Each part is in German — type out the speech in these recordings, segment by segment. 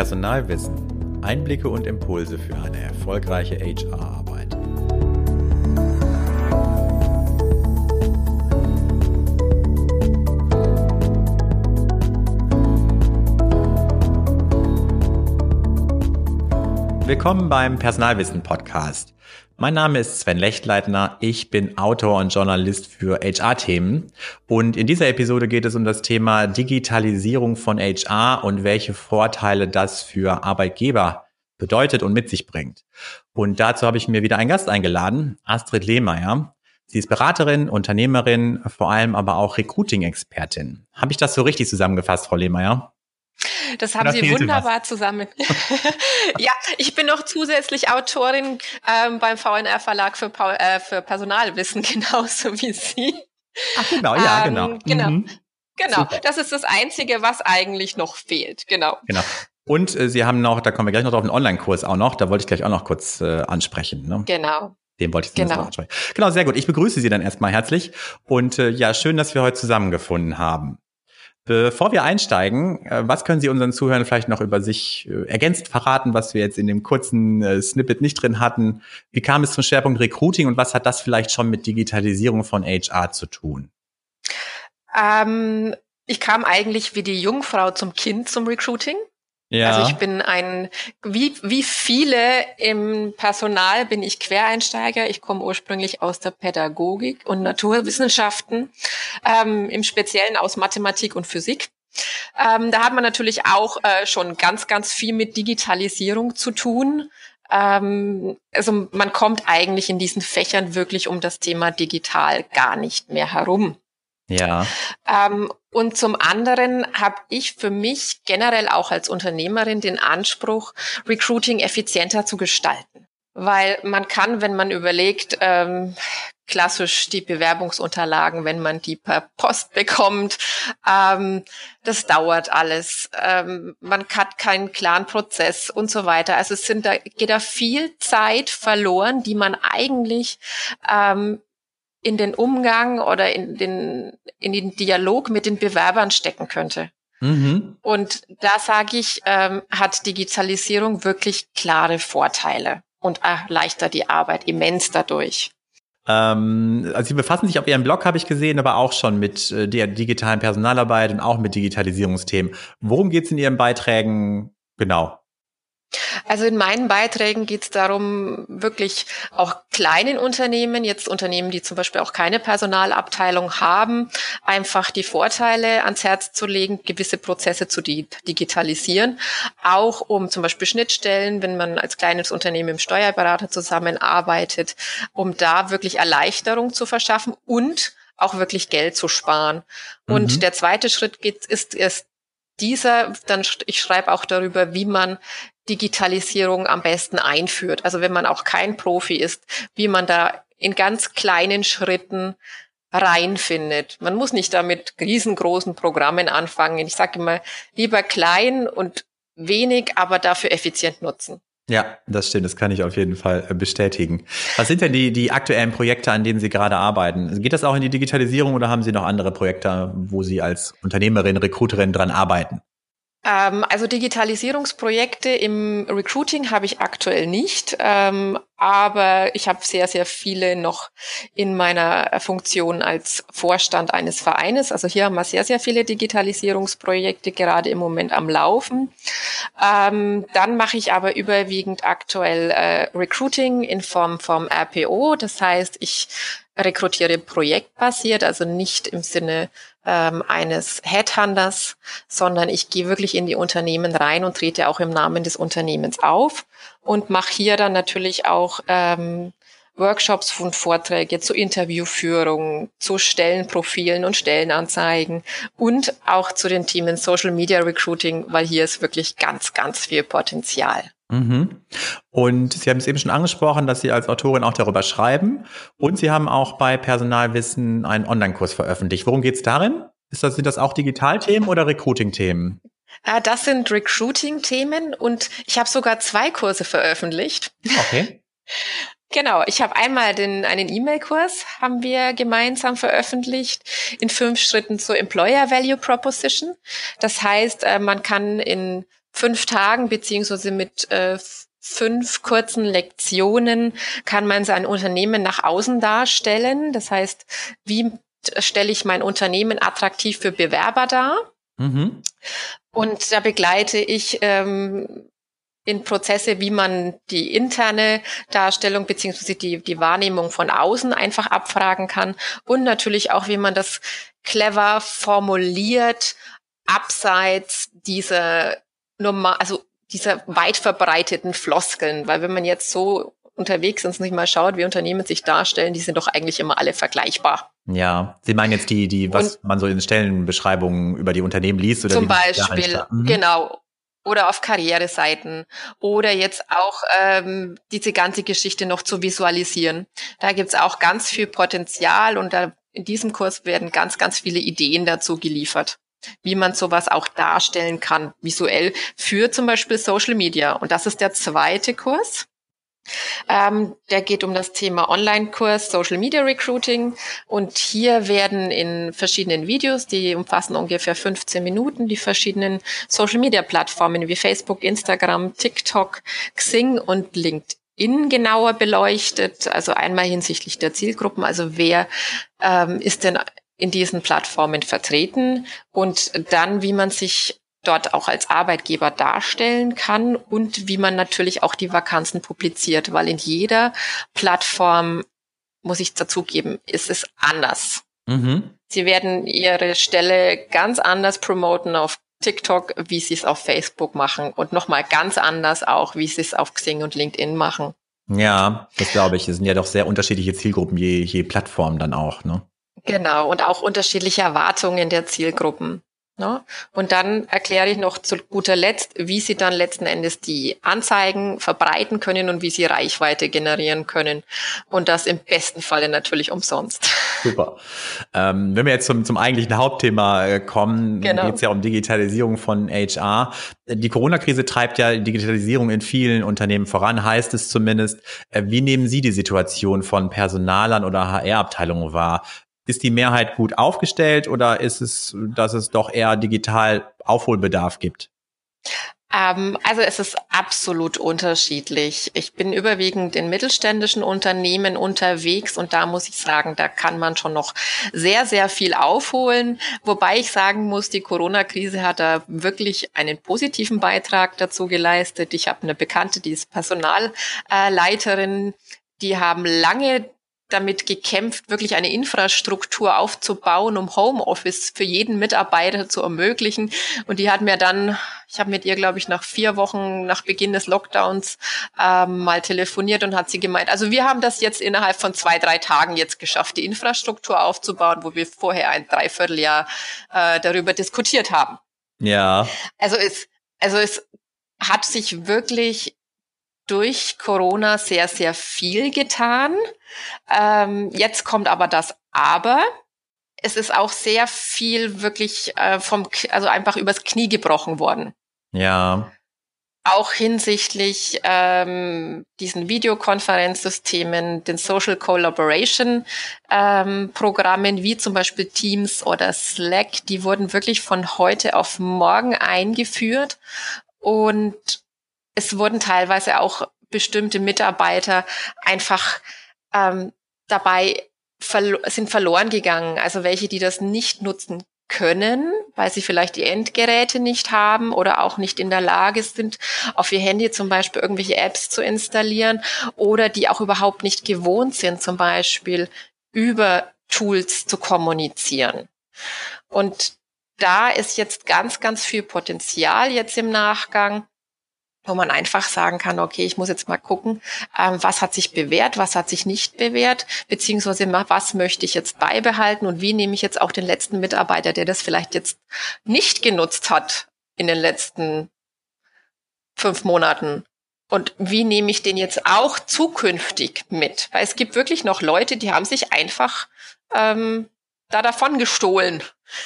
Personalwissen. Einblicke und Impulse für eine erfolgreiche HR-Arbeit. Willkommen beim Personalwissen Podcast. Mein Name ist Sven Lechtleitner. Ich bin Autor und Journalist für HR-Themen. Und in dieser Episode geht es um das Thema Digitalisierung von HR und welche Vorteile das für Arbeitgeber bedeutet und mit sich bringt. Und dazu habe ich mir wieder einen Gast eingeladen, Astrid Lehmeier. Sie ist Beraterin, Unternehmerin, vor allem aber auch Recruiting-Expertin. Habe ich das so richtig zusammengefasst, Frau Lehmeier? Das haben Sie wunderbar zusammen. ja, ich bin noch zusätzlich Autorin ähm, beim VNR Verlag für, äh, für Personalwissen, genauso wie Sie. Ach genau, ja, ähm, genau. Genau. Mhm. Genau, Super. das ist das Einzige, was eigentlich noch fehlt. Genau. Genau. Und äh, Sie haben noch, da kommen wir gleich noch drauf, einen Online-Kurs auch noch. Da wollte ich gleich auch noch kurz äh, ansprechen. Ne? Genau. Den wollte ich genau. noch ansprechen. Genau, sehr gut. Ich begrüße Sie dann erstmal herzlich. Und äh, ja, schön, dass wir heute zusammengefunden haben. Bevor wir einsteigen, äh, was können Sie unseren Zuhörern vielleicht noch über sich äh, ergänzt verraten, was wir jetzt in dem kurzen äh, Snippet nicht drin hatten? Wie kam es zum Schwerpunkt Recruiting und was hat das vielleicht schon mit Digitalisierung von HR zu tun? Ähm, ich kam eigentlich wie die Jungfrau zum Kind zum Recruiting. Ja. Also ich bin ein, wie, wie viele im Personal bin ich Quereinsteiger. Ich komme ursprünglich aus der Pädagogik und Naturwissenschaften, ähm, im Speziellen aus Mathematik und Physik. Ähm, da hat man natürlich auch äh, schon ganz, ganz viel mit Digitalisierung zu tun. Ähm, also man kommt eigentlich in diesen Fächern wirklich um das Thema digital gar nicht mehr herum. Ja. Ähm, und zum anderen habe ich für mich generell auch als Unternehmerin den Anspruch, Recruiting effizienter zu gestalten. Weil man kann, wenn man überlegt, ähm, klassisch die Bewerbungsunterlagen, wenn man die per Post bekommt, ähm, das dauert alles. Ähm, man hat keinen klaren Prozess und so weiter. Also es sind da, geht da viel Zeit verloren, die man eigentlich ähm, in den Umgang oder in den, in den Dialog mit den Bewerbern stecken könnte. Mhm. Und da sage ich, ähm, hat Digitalisierung wirklich klare Vorteile und erleichtert die Arbeit immens dadurch. Ähm, also Sie befassen sich auf Ihrem Blog, habe ich gesehen, aber auch schon mit äh, der digitalen Personalarbeit und auch mit Digitalisierungsthemen. Worum geht es in Ihren Beiträgen genau? Also in meinen Beiträgen geht es darum, wirklich auch kleinen Unternehmen, jetzt Unternehmen, die zum Beispiel auch keine Personalabteilung haben, einfach die Vorteile ans Herz zu legen, gewisse Prozesse zu digitalisieren, auch um zum Beispiel Schnittstellen, wenn man als kleines Unternehmen im Steuerberater zusammenarbeitet, um da wirklich Erleichterung zu verschaffen und auch wirklich Geld zu sparen. Und mhm. der zweite Schritt geht, ist, ist dieser, dann ich schreibe auch darüber, wie man Digitalisierung am besten einführt. Also wenn man auch kein Profi ist, wie man da in ganz kleinen Schritten reinfindet. Man muss nicht damit riesengroßen Programmen anfangen. Ich sage immer, lieber klein und wenig, aber dafür effizient nutzen. Ja, das stimmt, das kann ich auf jeden Fall äh, bestätigen. Was sind denn die, die aktuellen Projekte, an denen Sie gerade arbeiten? Geht das auch in die Digitalisierung oder haben Sie noch andere Projekte, wo Sie als Unternehmerin, Recruiterin dran arbeiten? Ähm, also Digitalisierungsprojekte im Recruiting habe ich aktuell nicht, ähm, aber ich habe sehr, sehr viele noch in meiner Funktion als Vorstand eines Vereines. Also hier haben wir sehr, sehr viele Digitalisierungsprojekte gerade im Moment am Laufen. Ähm, dann mache ich aber überwiegend aktuell äh, Recruiting in Form vom RPO. Das heißt, ich rekrutiere projektbasiert, also nicht im Sinne ähm, eines Headhunters, sondern ich gehe wirklich in die Unternehmen rein und trete auch im Namen des Unternehmens auf und mache hier dann natürlich auch ähm, Workshops und Vorträge zur Interviewführung, zu Stellenprofilen und Stellenanzeigen und auch zu den Themen Social Media Recruiting, weil hier ist wirklich ganz, ganz viel Potenzial. Mhm. Und Sie haben es eben schon angesprochen, dass Sie als Autorin auch darüber schreiben. Und Sie haben auch bei Personalwissen einen Online-Kurs veröffentlicht. Worum geht es darin? Ist das, sind das auch Digitalthemen oder Recruiting-Themen? Ah, das sind Recruiting-Themen und ich habe sogar zwei Kurse veröffentlicht. Okay. Genau, ich habe einmal den, einen E-Mail-Kurs, haben wir gemeinsam veröffentlicht, in fünf Schritten zur Employer Value Proposition. Das heißt, äh, man kann in fünf Tagen beziehungsweise mit äh, fünf kurzen Lektionen kann man sein Unternehmen nach außen darstellen. Das heißt, wie stelle ich mein Unternehmen attraktiv für Bewerber dar? Mhm. Und da begleite ich ähm, in Prozesse, wie man die interne Darstellung beziehungsweise die, die Wahrnehmung von außen einfach abfragen kann und natürlich auch, wie man das clever formuliert, abseits dieser normal, also dieser weit verbreiteten Floskeln, weil wenn man jetzt so unterwegs ist und nicht mal schaut, wie Unternehmen sich darstellen, die sind doch eigentlich immer alle vergleichbar. Ja, Sie meinen jetzt die, die, was und man so in Stellenbeschreibungen über die Unternehmen liest oder zum Beispiel, mhm. genau. Oder auf Karriereseiten oder jetzt auch ähm, diese ganze Geschichte noch zu visualisieren. Da gibt's auch ganz viel Potenzial und da in diesem Kurs werden ganz, ganz viele Ideen dazu geliefert wie man sowas auch darstellen kann, visuell, für zum Beispiel Social Media. Und das ist der zweite Kurs. Ähm, der geht um das Thema Online-Kurs Social Media Recruiting. Und hier werden in verschiedenen Videos, die umfassen ungefähr 15 Minuten, die verschiedenen Social Media Plattformen wie Facebook, Instagram, TikTok, Xing und LinkedIn genauer beleuchtet. Also einmal hinsichtlich der Zielgruppen, also wer ähm, ist denn in diesen Plattformen vertreten und dann, wie man sich dort auch als Arbeitgeber darstellen kann und wie man natürlich auch die Vakanzen publiziert, weil in jeder Plattform, muss ich dazugeben, ist es anders. Mhm. Sie werden ihre Stelle ganz anders promoten auf TikTok, wie sie es auf Facebook machen und nochmal ganz anders auch, wie sie es auf Xing und LinkedIn machen. Ja, das glaube ich. Es sind ja doch sehr unterschiedliche Zielgruppen, je, je Plattform dann auch, ne? Genau, und auch unterschiedliche Erwartungen der Zielgruppen. Ne? Und dann erkläre ich noch zu guter Letzt, wie Sie dann letzten Endes die Anzeigen verbreiten können und wie Sie Reichweite generieren können. Und das im besten Falle natürlich umsonst. Super. Ähm, wenn wir jetzt zum, zum eigentlichen Hauptthema äh, kommen, genau. geht es ja um Digitalisierung von HR. Die Corona-Krise treibt ja Digitalisierung in vielen Unternehmen voran, heißt es zumindest. Äh, wie nehmen Sie die Situation von Personalern oder HR-Abteilungen wahr? Ist die Mehrheit gut aufgestellt oder ist es, dass es doch eher digital Aufholbedarf gibt? Ähm, also es ist absolut unterschiedlich. Ich bin überwiegend in mittelständischen Unternehmen unterwegs und da muss ich sagen, da kann man schon noch sehr, sehr viel aufholen. Wobei ich sagen muss, die Corona-Krise hat da wirklich einen positiven Beitrag dazu geleistet. Ich habe eine Bekannte, die ist Personalleiterin. Die haben lange damit gekämpft, wirklich eine Infrastruktur aufzubauen, um Homeoffice für jeden Mitarbeiter zu ermöglichen. Und die hat mir dann, ich habe mit ihr, glaube ich, nach vier Wochen nach Beginn des Lockdowns ähm, mal telefoniert und hat sie gemeint, also wir haben das jetzt innerhalb von zwei, drei Tagen jetzt geschafft, die Infrastruktur aufzubauen, wo wir vorher ein Dreivierteljahr äh, darüber diskutiert haben. Ja. Also es, also es hat sich wirklich durch Corona sehr, sehr viel getan. Ähm, jetzt kommt aber das Aber. Es ist auch sehr viel wirklich äh, vom, also einfach übers Knie gebrochen worden. Ja. Auch hinsichtlich ähm, diesen Videokonferenzsystemen, den Social Collaboration ähm, Programmen wie zum Beispiel Teams oder Slack, die wurden wirklich von heute auf morgen eingeführt und es wurden teilweise auch bestimmte Mitarbeiter einfach ähm, dabei verlo sind verloren gegangen. Also welche, die das nicht nutzen können, weil sie vielleicht die Endgeräte nicht haben oder auch nicht in der Lage sind, auf ihr Handy zum Beispiel irgendwelche Apps zu installieren oder die auch überhaupt nicht gewohnt sind, zum Beispiel über Tools zu kommunizieren. Und da ist jetzt ganz, ganz viel Potenzial jetzt im Nachgang, wo man einfach sagen kann, okay, ich muss jetzt mal gucken, ähm, was hat sich bewährt, was hat sich nicht bewährt, beziehungsweise was möchte ich jetzt beibehalten und wie nehme ich jetzt auch den letzten Mitarbeiter, der das vielleicht jetzt nicht genutzt hat in den letzten fünf Monaten. Und wie nehme ich den jetzt auch zukünftig mit? Weil es gibt wirklich noch Leute, die haben sich einfach ähm, da davon gestohlen.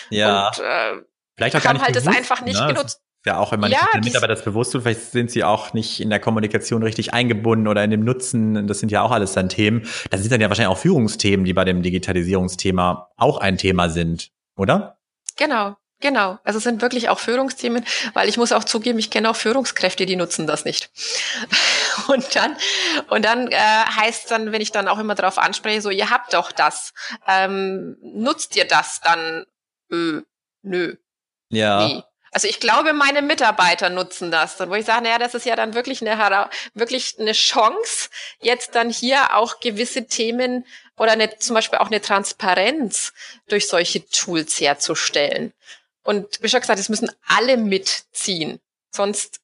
Ja. Und, äh, Vielleicht auch nicht halt es einfach nicht ne? genutzt. Ja, auch wenn man ja, nicht den Mitarbeiter das bewusst tut, vielleicht sind sie auch nicht in der Kommunikation richtig eingebunden oder in dem Nutzen. Das sind ja auch alles dann Themen. Das sind dann ja wahrscheinlich auch Führungsthemen, die bei dem Digitalisierungsthema auch ein Thema sind, oder? Genau. Genau, also es sind wirklich auch Führungsthemen, weil ich muss auch zugeben, ich kenne auch Führungskräfte, die nutzen das nicht. Und dann, und dann äh, heißt dann, wenn ich dann auch immer darauf anspreche, so ihr habt doch das, ähm, nutzt ihr das dann? Ö, nö. Ja. Nee. Also ich glaube, meine Mitarbeiter nutzen das. Und wo ich sage, naja, das ist ja dann wirklich eine, wirklich eine Chance, jetzt dann hier auch gewisse Themen oder eine, zum Beispiel auch eine Transparenz durch solche Tools herzustellen. Und wie schon gesagt, es müssen alle mitziehen. Sonst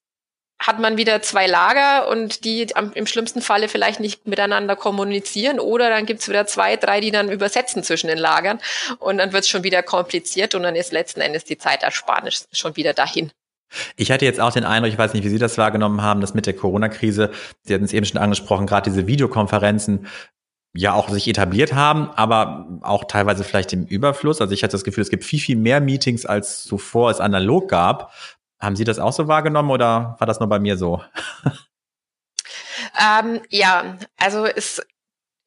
hat man wieder zwei Lager und die am, im schlimmsten Falle vielleicht nicht miteinander kommunizieren oder dann gibt's wieder zwei, drei, die dann übersetzen zwischen den Lagern und dann wird's schon wieder kompliziert und dann ist letzten Endes die Zeitersparnis schon wieder dahin. Ich hatte jetzt auch den Eindruck, ich weiß nicht, wie Sie das wahrgenommen haben, dass mit der Corona-Krise, Sie hatten es eben schon angesprochen, gerade diese Videokonferenzen ja auch sich etabliert haben, aber auch teilweise vielleicht im Überfluss. Also ich hatte das Gefühl, es gibt viel, viel mehr Meetings, als zuvor es analog gab. Haben Sie das auch so wahrgenommen oder war das nur bei mir so? Ähm, ja, also es,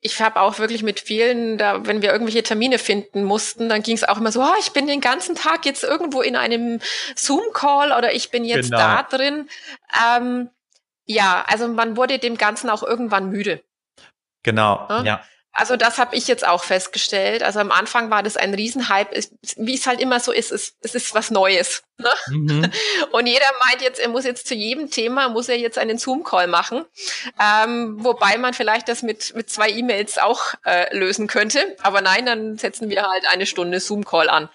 ich habe auch wirklich mit vielen, da, wenn wir irgendwelche Termine finden mussten, dann ging es auch immer so, oh, ich bin den ganzen Tag jetzt irgendwo in einem Zoom-Call oder ich bin jetzt genau. da drin. Ähm, ja, also man wurde dem Ganzen auch irgendwann müde. Genau, ja. ja. Also das habe ich jetzt auch festgestellt. Also am Anfang war das ein Riesenhype. Wie es halt immer so ist, es, es ist was Neues. Ne? Mhm. Und jeder meint jetzt, er muss jetzt zu jedem Thema, muss er jetzt einen Zoom-Call machen. Ähm, wobei man vielleicht das mit, mit zwei E-Mails auch äh, lösen könnte. Aber nein, dann setzen wir halt eine Stunde Zoom-Call an.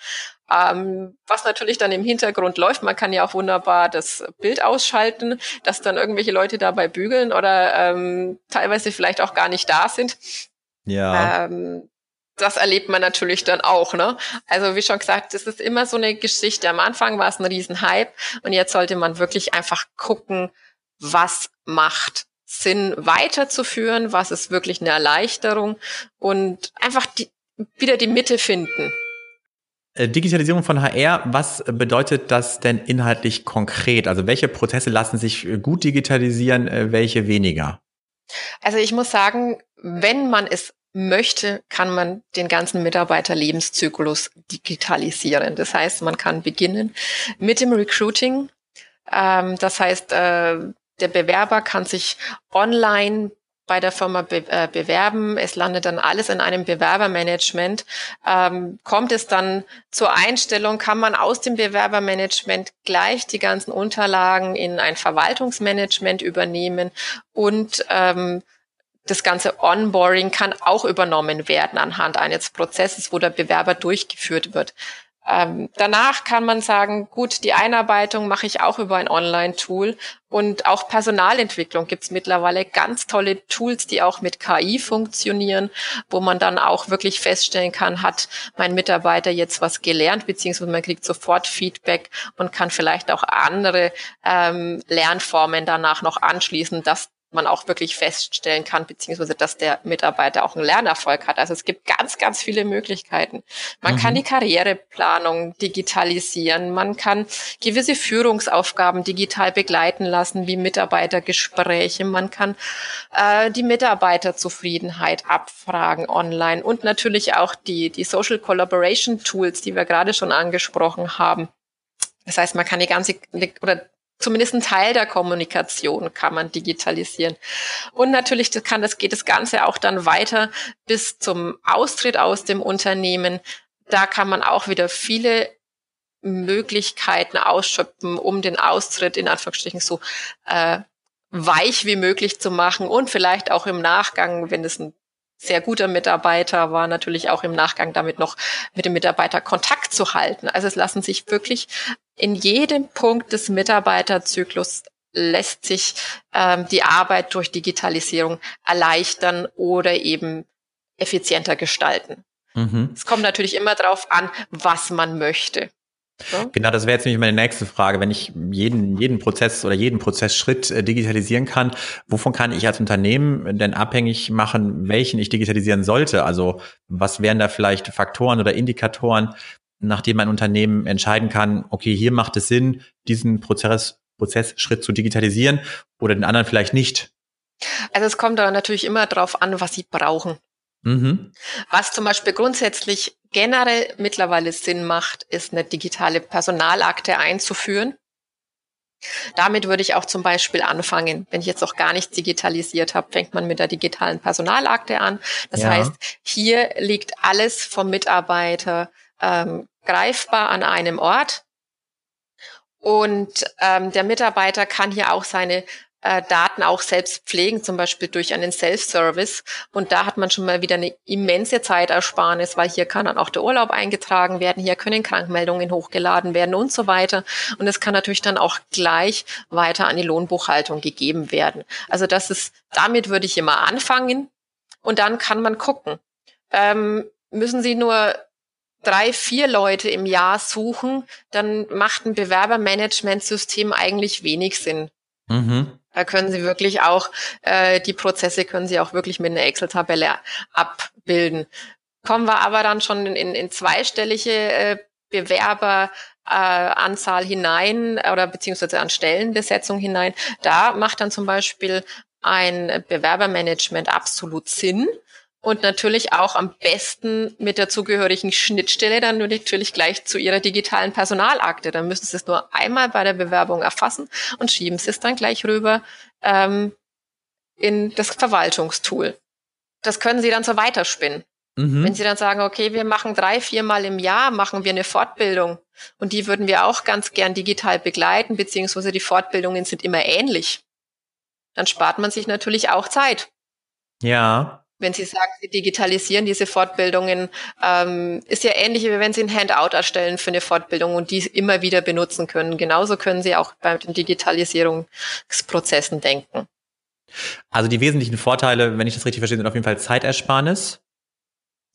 Ähm, was natürlich dann im Hintergrund läuft, man kann ja auch wunderbar das Bild ausschalten, dass dann irgendwelche Leute dabei bügeln oder ähm, teilweise vielleicht auch gar nicht da sind. Ja. Ähm, das erlebt man natürlich dann auch, ne? Also wie schon gesagt, das ist immer so eine Geschichte. Am Anfang war es ein Riesenhype und jetzt sollte man wirklich einfach gucken, was macht Sinn weiterzuführen, was ist wirklich eine Erleichterung und einfach die, wieder die Mitte finden. Äh, Digitalisierung von HR, was bedeutet das denn inhaltlich konkret? Also welche Prozesse lassen sich gut digitalisieren, äh, welche weniger? Also ich muss sagen, wenn man es möchte, kann man den ganzen Mitarbeiterlebenszyklus digitalisieren. Das heißt, man kann beginnen mit dem Recruiting. Ähm, das heißt, äh, der Bewerber kann sich online bei der Firma be äh, bewerben. Es landet dann alles in einem Bewerbermanagement. Ähm, kommt es dann zur Einstellung, kann man aus dem Bewerbermanagement gleich die ganzen Unterlagen in ein Verwaltungsmanagement übernehmen und ähm, das ganze Onboarding kann auch übernommen werden anhand eines Prozesses, wo der Bewerber durchgeführt wird. Ähm, danach kann man sagen, gut, die Einarbeitung mache ich auch über ein Online-Tool und auch Personalentwicklung gibt's mittlerweile ganz tolle Tools, die auch mit KI funktionieren, wo man dann auch wirklich feststellen kann, hat mein Mitarbeiter jetzt was gelernt, beziehungsweise man kriegt sofort Feedback und kann vielleicht auch andere ähm, Lernformen danach noch anschließen, dass man auch wirklich feststellen kann, beziehungsweise dass der Mitarbeiter auch einen Lernerfolg hat. Also es gibt ganz, ganz viele Möglichkeiten. Man mhm. kann die Karriereplanung digitalisieren, man kann gewisse Führungsaufgaben digital begleiten lassen, wie Mitarbeitergespräche, man kann äh, die Mitarbeiterzufriedenheit abfragen online und natürlich auch die, die Social Collaboration Tools, die wir gerade schon angesprochen haben. Das heißt, man kann die ganze oder zumindest ein Teil der Kommunikation kann man digitalisieren. Und natürlich kann das, geht das Ganze auch dann weiter bis zum Austritt aus dem Unternehmen. Da kann man auch wieder viele Möglichkeiten ausschöpfen, um den Austritt in Anführungsstrichen so äh, weich wie möglich zu machen und vielleicht auch im Nachgang, wenn es ein sehr guter Mitarbeiter war, natürlich auch im Nachgang damit noch mit dem Mitarbeiter Kontakt zu halten. Also es lassen sich wirklich in jedem Punkt des Mitarbeiterzyklus lässt sich ähm, die Arbeit durch Digitalisierung erleichtern oder eben effizienter gestalten. Mhm. Es kommt natürlich immer darauf an, was man möchte. So? Genau, das wäre jetzt nämlich meine nächste Frage. Wenn ich jeden, jeden Prozess oder jeden Prozessschritt äh, digitalisieren kann, wovon kann ich als Unternehmen denn abhängig machen, welchen ich digitalisieren sollte? Also was wären da vielleicht Faktoren oder Indikatoren, nachdem ein Unternehmen entscheiden kann, okay, hier macht es Sinn, diesen Prozess, Prozessschritt zu digitalisieren oder den anderen vielleicht nicht? Also es kommt da natürlich immer drauf an, was Sie brauchen. Mhm. Was zum Beispiel grundsätzlich generell mittlerweile Sinn macht, ist eine digitale Personalakte einzuführen. Damit würde ich auch zum Beispiel anfangen. Wenn ich jetzt noch gar nichts digitalisiert habe, fängt man mit der digitalen Personalakte an. Das ja. heißt, hier liegt alles vom Mitarbeiter ähm, greifbar an einem Ort. Und ähm, der Mitarbeiter kann hier auch seine äh, Daten auch selbst pflegen, zum Beispiel durch einen Self-Service. Und da hat man schon mal wieder eine immense Zeitersparnis, weil hier kann dann auch der Urlaub eingetragen werden, hier können Krankmeldungen hochgeladen werden und so weiter. Und es kann natürlich dann auch gleich weiter an die Lohnbuchhaltung gegeben werden. Also das ist, damit würde ich immer anfangen und dann kann man gucken. Ähm, müssen Sie nur drei, vier Leute im Jahr suchen, dann macht ein Bewerbermanagementsystem eigentlich wenig Sinn. Mhm. Da können Sie wirklich auch, äh, die Prozesse können Sie auch wirklich mit einer Excel-Tabelle abbilden. Kommen wir aber dann schon in, in, zweistellige äh, Bewerberanzahl äh, hinein oder beziehungsweise an Stellenbesetzung hinein, da macht dann zum Beispiel ein Bewerbermanagement absolut Sinn, und natürlich auch am besten mit der zugehörigen Schnittstelle dann natürlich gleich zu Ihrer digitalen Personalakte. Dann müssen Sie es nur einmal bei der Bewerbung erfassen und schieben Sie es dann gleich rüber ähm, in das Verwaltungstool. Das können Sie dann so weiterspinnen. Mhm. Wenn Sie dann sagen, okay, wir machen drei, viermal im Jahr, machen wir eine Fortbildung und die würden wir auch ganz gern digital begleiten, beziehungsweise die Fortbildungen sind immer ähnlich, dann spart man sich natürlich auch Zeit. Ja wenn Sie sagen, Sie digitalisieren diese Fortbildungen, ähm, ist ja ähnlich, wie wenn Sie ein Handout erstellen für eine Fortbildung und die immer wieder benutzen können. Genauso können Sie auch bei den Digitalisierungsprozessen denken. Also die wesentlichen Vorteile, wenn ich das richtig verstehe, sind auf jeden Fall Zeitersparnis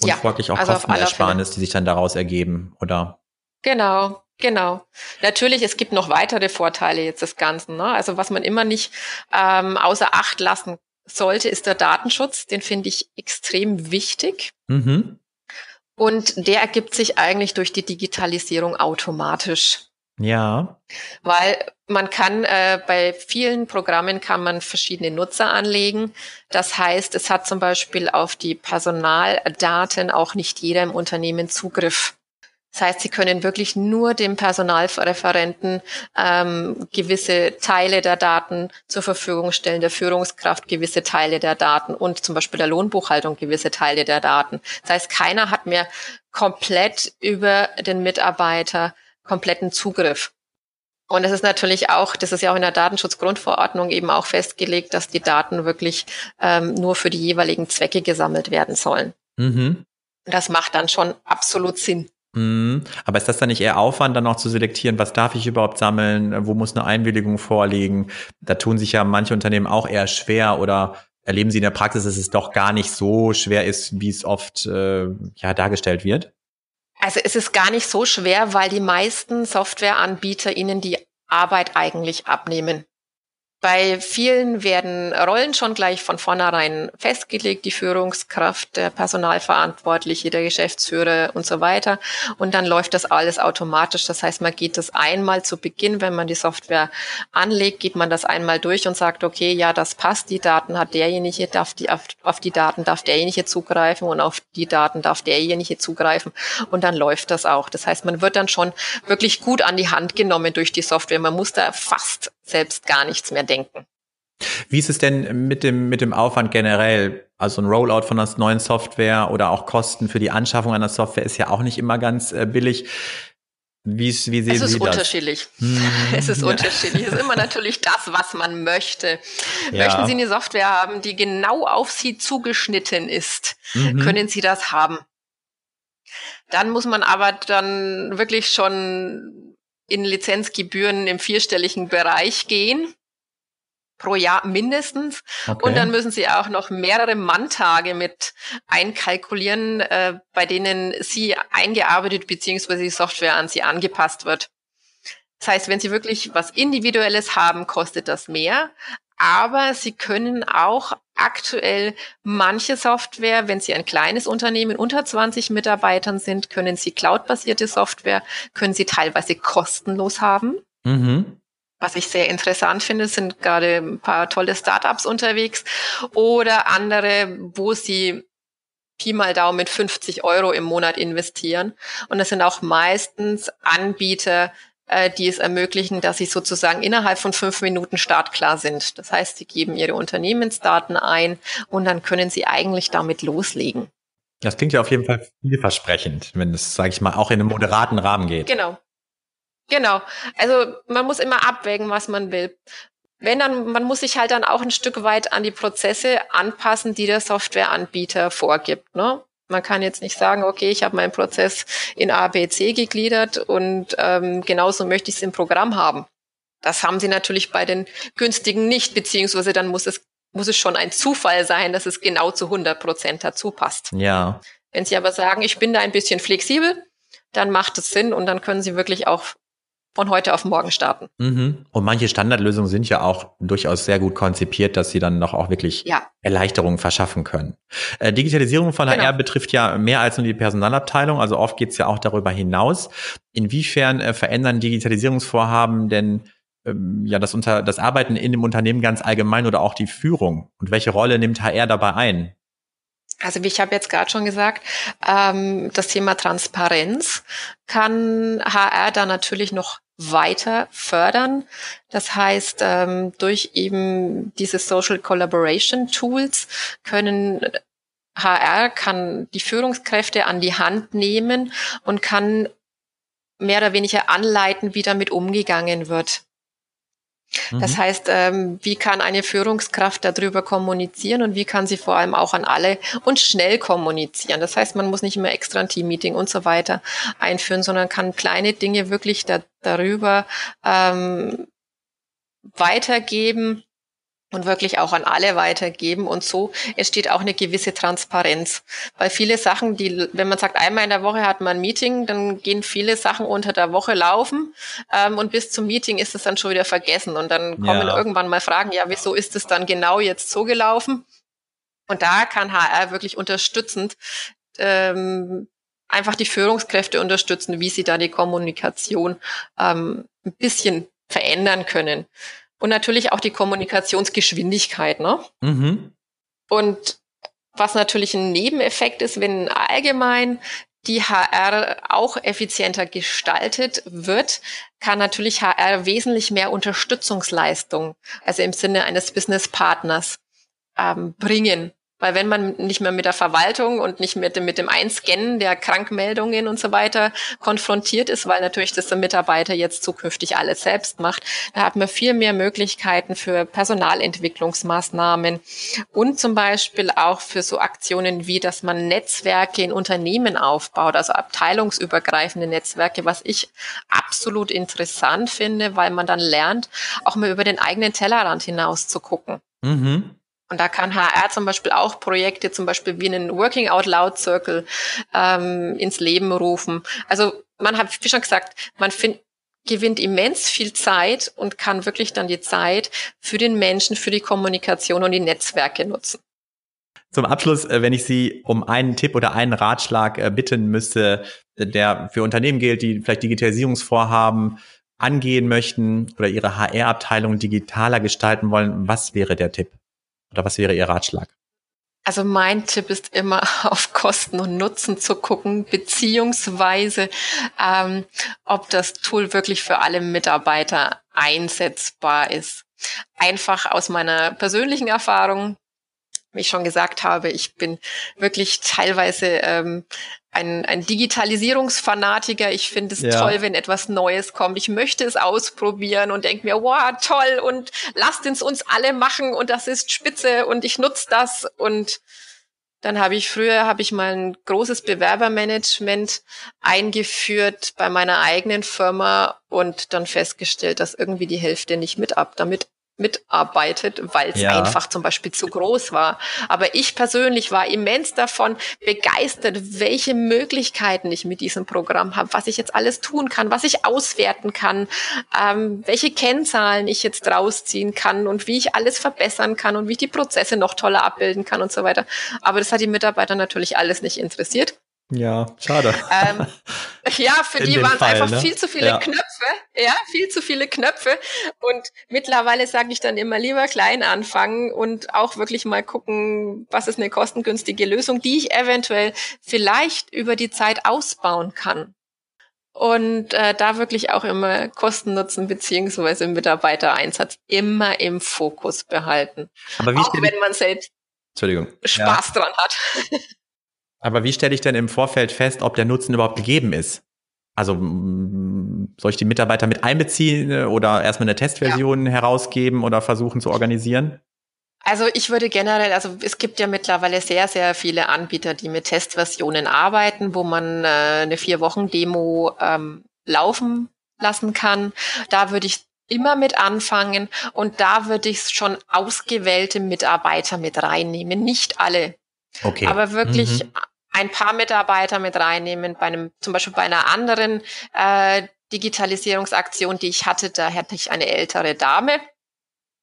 und ja, folglich auch also Kostenersparnis, die sich dann daraus ergeben, oder? Genau, Genau. Natürlich, es gibt noch weitere Vorteile jetzt des Ganzen. Ne? Also was man immer nicht ähm, außer Acht lassen sollte, ist der Datenschutz. Den finde ich extrem wichtig. Mhm. Und der ergibt sich eigentlich durch die Digitalisierung automatisch. Ja. Weil man kann äh, bei vielen Programmen kann man verschiedene Nutzer anlegen. Das heißt, es hat zum Beispiel auf die Personaldaten auch nicht jeder im Unternehmen Zugriff. Das heißt, Sie können wirklich nur dem Personalreferenten ähm, gewisse Teile der Daten zur Verfügung stellen, der Führungskraft gewisse Teile der Daten und zum Beispiel der Lohnbuchhaltung gewisse Teile der Daten. Das heißt, keiner hat mehr komplett über den Mitarbeiter kompletten Zugriff. Und es ist natürlich auch, das ist ja auch in der Datenschutzgrundverordnung eben auch festgelegt, dass die Daten wirklich ähm, nur für die jeweiligen Zwecke gesammelt werden sollen. Mhm. Das macht dann schon absolut Sinn. Mhm. Aber ist das dann nicht eher Aufwand, dann noch zu selektieren, was darf ich überhaupt sammeln, wo muss eine Einwilligung vorliegen? Da tun sich ja manche Unternehmen auch eher schwer oder erleben Sie in der Praxis, dass es doch gar nicht so schwer ist, wie es oft äh, ja dargestellt wird? Also es ist gar nicht so schwer, weil die meisten Softwareanbieter Ihnen die Arbeit eigentlich abnehmen. Bei vielen werden Rollen schon gleich von vornherein festgelegt, die Führungskraft, der Personalverantwortliche, der Geschäftsführer und so weiter. Und dann läuft das alles automatisch. Das heißt, man geht das einmal zu Beginn, wenn man die Software anlegt, geht man das einmal durch und sagt, okay, ja, das passt, die Daten hat derjenige, darf die, auf, auf die Daten darf derjenige zugreifen und auf die Daten darf derjenige zugreifen. Und dann läuft das auch. Das heißt, man wird dann schon wirklich gut an die Hand genommen durch die Software. Man muss da fast selbst gar nichts mehr denken. Wie ist es denn mit dem, mit dem Aufwand generell? Also ein Rollout von einer neuen Software oder auch Kosten für die Anschaffung einer Software ist ja auch nicht immer ganz äh, billig. Wie, wie sehen es ist Sie unterschiedlich. Hm. Es ist ja. unterschiedlich. Es ist immer natürlich das, was man möchte. Ja. Möchten Sie eine Software haben, die genau auf Sie zugeschnitten ist, mhm. können Sie das haben. Dann muss man aber dann wirklich schon in Lizenzgebühren im vierstelligen Bereich gehen pro Jahr mindestens. Okay. Und dann müssen sie auch noch mehrere Manntage mit einkalkulieren, äh, bei denen sie eingearbeitet bzw. die Software an sie angepasst wird. Das heißt, wenn Sie wirklich was Individuelles haben, kostet das mehr. Aber Sie können auch aktuell manche Software, wenn Sie ein kleines Unternehmen unter 20 Mitarbeitern sind, können Sie cloudbasierte Software, können Sie teilweise kostenlos haben. Mhm. Was ich sehr interessant finde, sind gerade ein paar tolle Startups unterwegs oder andere, wo Sie Pi mal Daumen 50 Euro im Monat investieren. Und das sind auch meistens Anbieter, äh, die es ermöglichen, dass sie sozusagen innerhalb von fünf Minuten startklar sind. Das heißt, sie geben ihre Unternehmensdaten ein und dann können sie eigentlich damit loslegen. Das klingt ja auf jeden Fall vielversprechend, wenn es, sage ich mal, auch in einem moderaten Rahmen geht. Genau. Genau. Also man muss immer abwägen, was man will. Wenn dann, man muss sich halt dann auch ein Stück weit an die Prozesse anpassen, die der Softwareanbieter vorgibt. Ne? Man kann jetzt nicht sagen, okay, ich habe meinen Prozess in A, B, C gegliedert und ähm, genauso möchte ich es im Programm haben. Das haben sie natürlich bei den günstigen nicht, beziehungsweise dann muss es muss es schon ein Zufall sein, dass es genau zu 100 Prozent dazu passt. Ja. Wenn Sie aber sagen, ich bin da ein bisschen flexibel, dann macht es Sinn und dann können Sie wirklich auch von heute auf morgen starten. Mhm. Und manche Standardlösungen sind ja auch durchaus sehr gut konzipiert, dass sie dann noch auch wirklich ja. Erleichterungen verschaffen können. Äh, Digitalisierung von genau. HR betrifft ja mehr als nur die Personalabteilung, also oft geht es ja auch darüber hinaus. Inwiefern äh, verändern Digitalisierungsvorhaben denn ähm, ja das unter das Arbeiten in dem Unternehmen ganz allgemein oder auch die Führung und welche Rolle nimmt HR dabei ein? Also wie ich habe jetzt gerade schon gesagt, ähm, das Thema Transparenz kann HR da natürlich noch weiter fördern. Das heißt, ähm, durch eben diese Social Collaboration Tools können HR kann die Führungskräfte an die Hand nehmen und kann mehr oder weniger anleiten, wie damit umgegangen wird. Das mhm. heißt, ähm, wie kann eine Führungskraft darüber kommunizieren und wie kann sie vor allem auch an alle und schnell kommunizieren? Das heißt, man muss nicht immer extra ein Teammeeting und so weiter einführen, sondern kann kleine Dinge wirklich da, darüber ähm, weitergeben, und wirklich auch an alle weitergeben. Und so entsteht auch eine gewisse Transparenz. Weil viele Sachen, die, wenn man sagt, einmal in der Woche hat man ein Meeting, dann gehen viele Sachen unter der Woche laufen ähm, und bis zum Meeting ist es dann schon wieder vergessen. Und dann kommen ja. irgendwann mal Fragen, ja, wieso ist es dann genau jetzt so gelaufen? Und da kann HR wirklich unterstützend ähm, einfach die Führungskräfte unterstützen, wie sie da die Kommunikation ähm, ein bisschen verändern können und natürlich auch die Kommunikationsgeschwindigkeit. Ne? Mhm. Und was natürlich ein Nebeneffekt ist, wenn allgemein die HR auch effizienter gestaltet wird, kann natürlich HR wesentlich mehr Unterstützungsleistung, also im Sinne eines Businesspartners, ähm, bringen. Weil wenn man nicht mehr mit der Verwaltung und nicht mit dem, mit dem Einscannen der Krankmeldungen und so weiter konfrontiert ist, weil natürlich das der Mitarbeiter jetzt zukünftig alles selbst macht, da hat man viel mehr Möglichkeiten für Personalentwicklungsmaßnahmen und zum Beispiel auch für so Aktionen wie, dass man Netzwerke in Unternehmen aufbaut, also abteilungsübergreifende Netzwerke, was ich absolut interessant finde, weil man dann lernt, auch mal über den eigenen Tellerrand hinaus zu gucken. Mhm. Und da kann HR zum Beispiel auch Projekte, zum Beispiel wie einen Working Out Loud Circle ähm, ins Leben rufen. Also man hat, wie schon gesagt, man find, gewinnt immens viel Zeit und kann wirklich dann die Zeit für den Menschen, für die Kommunikation und die Netzwerke nutzen. Zum Abschluss, äh, wenn ich Sie um einen Tipp oder einen Ratschlag äh, bitten müsste, der für Unternehmen gilt, die vielleicht Digitalisierungsvorhaben angehen möchten oder ihre HR-Abteilung digitaler gestalten wollen, was wäre der Tipp? Oder was wäre Ihr Ratschlag? Also mein Tipp ist immer auf Kosten und Nutzen zu gucken, beziehungsweise ähm, ob das Tool wirklich für alle Mitarbeiter einsetzbar ist. Einfach aus meiner persönlichen Erfahrung wie ich schon gesagt habe, ich bin wirklich teilweise ähm, ein, ein Digitalisierungsfanatiker. Ich finde es ja. toll, wenn etwas Neues kommt. Ich möchte es ausprobieren und denke mir, wow, toll und lasst es uns alle machen und das ist spitze und ich nutze das und dann habe ich früher habe ich mal ein großes Bewerbermanagement eingeführt bei meiner eigenen Firma und dann festgestellt, dass irgendwie die Hälfte nicht mit ab damit mitarbeitet, weil es ja. einfach zum Beispiel zu groß war. Aber ich persönlich war immens davon begeistert, welche Möglichkeiten ich mit diesem Programm habe, was ich jetzt alles tun kann, was ich auswerten kann, ähm, welche Kennzahlen ich jetzt rausziehen kann und wie ich alles verbessern kann und wie ich die Prozesse noch toller abbilden kann und so weiter. Aber das hat die Mitarbeiter natürlich alles nicht interessiert. Ja, schade. Ähm, ja, für In die waren es einfach ne? viel zu viele ja. Knöpfe. Ja, viel zu viele Knöpfe. Und mittlerweile sage ich dann immer lieber klein anfangen und auch wirklich mal gucken, was ist eine kostengünstige Lösung, die ich eventuell vielleicht über die Zeit ausbauen kann. Und äh, da wirklich auch immer Kosten-Nutzen beziehungsweise Mitarbeitereinsatz immer im Fokus behalten. Aber wie auch wenn man selbst Entschuldigung. Spaß ja. dran hat. Aber wie stelle ich denn im Vorfeld fest, ob der Nutzen überhaupt gegeben ist? Also soll ich die Mitarbeiter mit einbeziehen äh, oder erstmal eine Testversion ja. herausgeben oder versuchen zu organisieren? Also ich würde generell, also es gibt ja mittlerweile sehr, sehr viele Anbieter, die mit Testversionen arbeiten, wo man äh, eine vier Wochen Demo ähm, laufen lassen kann. Da würde ich immer mit anfangen und da würde ich schon ausgewählte Mitarbeiter mit reinnehmen, nicht alle. Okay. Aber wirklich mhm ein paar Mitarbeiter mit reinnehmen. Bei einem, zum Beispiel bei einer anderen äh, Digitalisierungsaktion, die ich hatte, da hatte ich eine ältere Dame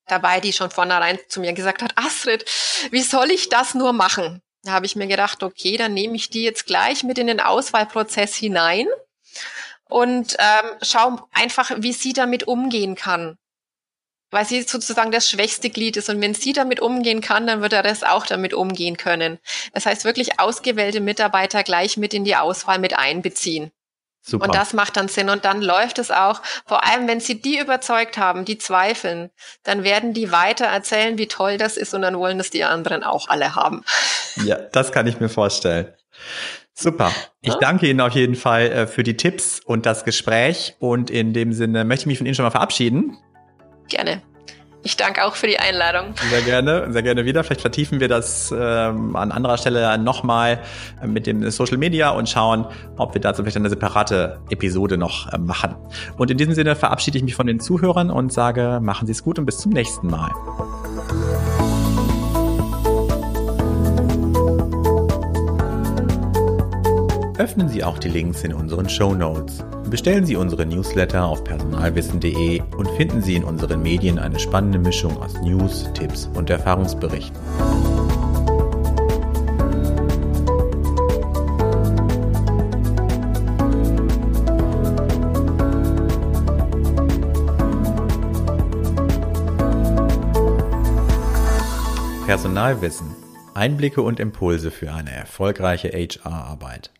dabei, die schon vornherein zu mir gesagt hat, Astrid, wie soll ich das nur machen? Da habe ich mir gedacht, okay, dann nehme ich die jetzt gleich mit in den Auswahlprozess hinein und ähm, schau einfach, wie sie damit umgehen kann weil sie sozusagen das schwächste Glied ist. Und wenn sie damit umgehen kann, dann wird der Rest auch damit umgehen können. Das heißt, wirklich ausgewählte Mitarbeiter gleich mit in die Auswahl mit einbeziehen. Super. Und das macht dann Sinn. Und dann läuft es auch, vor allem wenn Sie die überzeugt haben, die zweifeln, dann werden die weiter erzählen, wie toll das ist und dann wollen das die anderen auch alle haben. Ja, das kann ich mir vorstellen. Super. Ich danke Ihnen auf jeden Fall äh, für die Tipps und das Gespräch. Und in dem Sinne möchte ich mich von Ihnen schon mal verabschieden. Gerne. Ich danke auch für die Einladung. Sehr gerne, sehr gerne wieder. Vielleicht vertiefen wir das ähm, an anderer Stelle nochmal mit dem Social Media und schauen, ob wir dazu vielleicht eine separate Episode noch äh, machen. Und in diesem Sinne verabschiede ich mich von den Zuhörern und sage, machen Sie es gut und bis zum nächsten Mal. Öffnen Sie auch die Links in unseren Show Notes. Bestellen Sie unsere Newsletter auf personalwissen.de und finden Sie in unseren Medien eine spannende Mischung aus News, Tipps und Erfahrungsberichten. Personalwissen. Einblicke und Impulse für eine erfolgreiche HR-Arbeit.